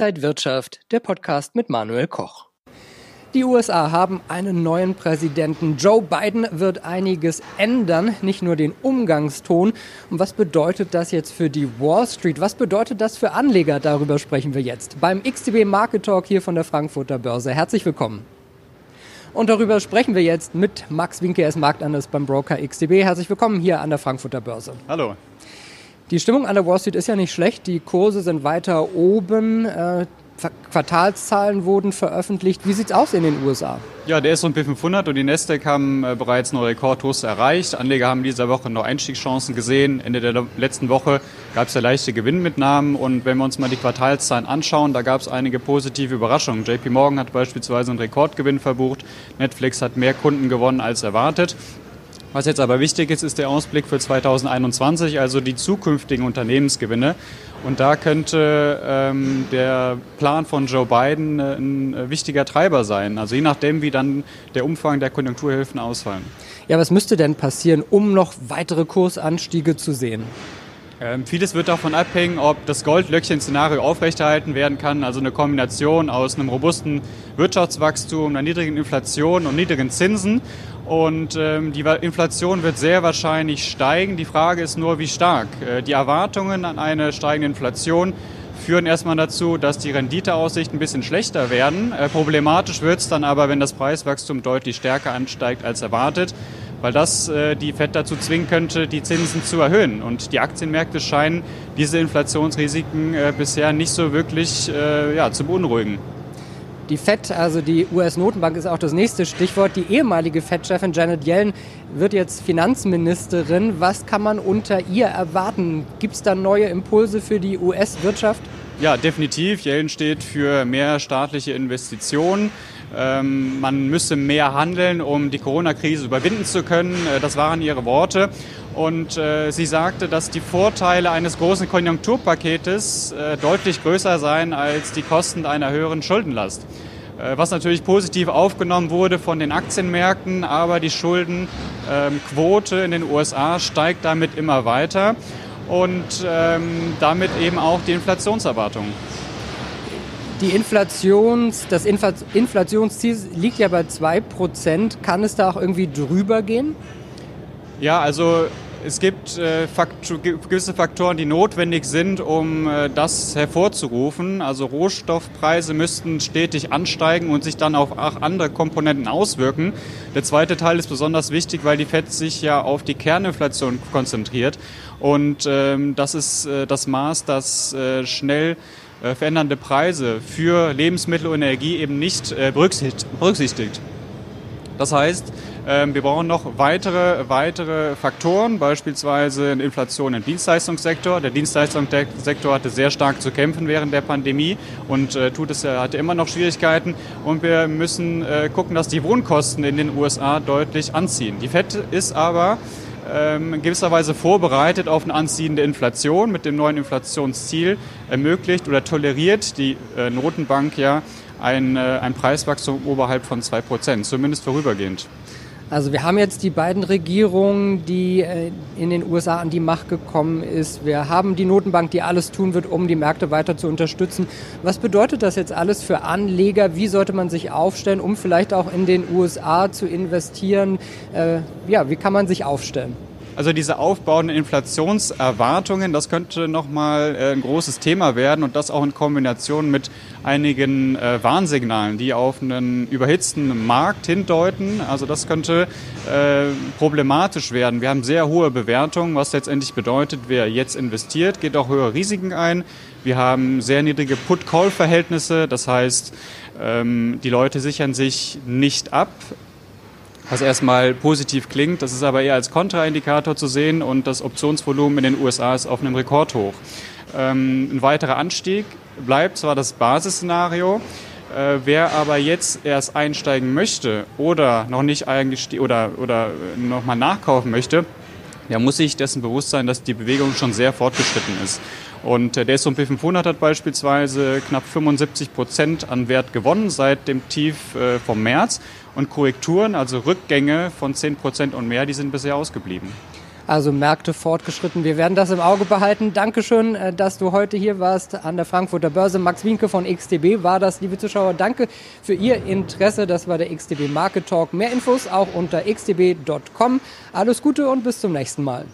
Inside Wirtschaft, der Podcast mit Manuel Koch. Die USA haben einen neuen Präsidenten. Joe Biden wird einiges ändern, nicht nur den Umgangston. Und was bedeutet das jetzt für die Wall Street? Was bedeutet das für Anleger? Darüber sprechen wir jetzt beim XTB Market Talk hier von der Frankfurter Börse. Herzlich willkommen. Und darüber sprechen wir jetzt mit Max Winke, er ist Marktanalyst beim Broker XTB. Herzlich willkommen hier an der Frankfurter Börse. Hallo. Die Stimmung an der Wall Street ist ja nicht schlecht. Die Kurse sind weiter oben. Äh, Quartalszahlen wurden veröffentlicht. Wie sieht es aus in den USA? Ja, der S&P 500 und die Nasdaq haben äh, bereits neue Rekordhochs erreicht. Anleger haben dieser Woche noch Einstiegschancen gesehen. Ende der letzten Woche gab es ja leichte Gewinnmitnahmen und wenn wir uns mal die Quartalszahlen anschauen, da gab es einige positive Überraschungen. JP Morgan hat beispielsweise einen Rekordgewinn verbucht. Netflix hat mehr Kunden gewonnen als erwartet. Was jetzt aber wichtig ist, ist der Ausblick für 2021, also die zukünftigen Unternehmensgewinne. Und da könnte ähm, der Plan von Joe Biden äh, ein wichtiger Treiber sein. Also je nachdem, wie dann der Umfang der Konjunkturhilfen ausfallen. Ja, was müsste denn passieren, um noch weitere Kursanstiege zu sehen? Ähm, vieles wird davon abhängen, ob das Goldlöckchen-Szenario aufrechterhalten werden kann, also eine Kombination aus einem robusten Wirtschaftswachstum, einer niedrigen Inflation und niedrigen Zinsen. Und ähm, die Inflation wird sehr wahrscheinlich steigen. Die Frage ist nur, wie stark. Äh, die Erwartungen an eine steigende Inflation führen erstmal dazu, dass die Renditeaussichten ein bisschen schlechter werden. Äh, problematisch wird es dann aber, wenn das Preiswachstum deutlich stärker ansteigt als erwartet weil das äh, die FED dazu zwingen könnte, die Zinsen zu erhöhen. Und die Aktienmärkte scheinen diese Inflationsrisiken äh, bisher nicht so wirklich äh, ja, zu beunruhigen. Die FED, also die US-Notenbank, ist auch das nächste Stichwort. Die ehemalige FED-Chefin Janet Yellen wird jetzt Finanzministerin. Was kann man unter ihr erwarten? Gibt es da neue Impulse für die US-Wirtschaft? Ja, definitiv. Yellen steht für mehr staatliche Investitionen. Ähm, man müsse mehr handeln, um die Corona-Krise überwinden zu können. Äh, das waren ihre Worte. Und äh, sie sagte, dass die Vorteile eines großen Konjunkturpaketes äh, deutlich größer seien als die Kosten einer höheren Schuldenlast. Äh, was natürlich positiv aufgenommen wurde von den Aktienmärkten, aber die Schuldenquote in den USA steigt damit immer weiter und ähm, damit eben auch die Inflationserwartungen. Die Inflations, das Inflationsziel liegt ja bei 2%. Kann es da auch irgendwie drüber gehen? Ja, also es gibt äh, Faktor, gewisse Faktoren, die notwendig sind, um äh, das hervorzurufen. Also Rohstoffpreise müssten stetig ansteigen und sich dann auf andere Komponenten auswirken. Der zweite Teil ist besonders wichtig, weil die FED sich ja auf die Kerninflation konzentriert. Und ähm, das ist äh, das Maß, das äh, schnell äh, verändernde Preise für Lebensmittel und Energie eben nicht äh, berücksichtigt. Das heißt, ähm, wir brauchen noch weitere, weitere Faktoren, beispielsweise eine Inflation im Dienstleistungssektor. Der Dienstleistungssektor hatte sehr stark zu kämpfen während der Pandemie und äh, tut es, hatte immer noch Schwierigkeiten. Und wir müssen gucken, dass die Wohnkosten in den USA deutlich anziehen. Die FED ist aber in gewisser Weise vorbereitet auf eine anziehende Inflation mit dem neuen Inflationsziel ermöglicht oder toleriert die äh, Notenbank ja ein, äh, ein Preiswachstum oberhalb von 2%, zumindest vorübergehend. Also wir haben jetzt die beiden Regierungen, die äh, in den USA an die Macht gekommen ist. Wir haben die Notenbank, die alles tun wird, um die Märkte weiter zu unterstützen. Was bedeutet das jetzt alles für Anleger? Wie sollte man sich aufstellen, um vielleicht auch in den USA zu investieren? Äh, ja, wie kann man sich aufstellen? Also diese aufbauenden Inflationserwartungen, das könnte nochmal äh, ein großes Thema werden und das auch in Kombination mit einigen äh, Warnsignalen, die auf einen überhitzten Markt hindeuten. Also das könnte äh, problematisch werden. Wir haben sehr hohe Bewertungen, was letztendlich bedeutet, wer jetzt investiert, geht auch höhere Risiken ein. Wir haben sehr niedrige Put-Call-Verhältnisse, das heißt, ähm, die Leute sichern sich nicht ab was erstmal positiv klingt. Das ist aber eher als Kontraindikator zu sehen und das Optionsvolumen in den USA ist auf einem Rekordhoch. Ähm, ein weiterer Anstieg bleibt zwar das Basisszenario, äh, wer aber jetzt erst einsteigen möchte oder noch nicht eingestiegen oder, oder nochmal nachkaufen möchte, der muss sich dessen bewusst sein, dass die Bewegung schon sehr fortgeschritten ist. Und äh, der S&P 500 hat beispielsweise knapp 75 Prozent an Wert gewonnen seit dem Tief äh, vom März. Und Korrekturen, also Rückgänge von 10 Prozent und mehr, die sind bisher ausgeblieben. Also Märkte fortgeschritten. Wir werden das im Auge behalten. Dankeschön, äh, dass du heute hier warst an der Frankfurter Börse. Max Wienke von XTB war das, liebe Zuschauer. Danke für Ihr Interesse. Das war der XTB Market Talk. Mehr Infos auch unter xtb.com. Alles Gute und bis zum nächsten Mal.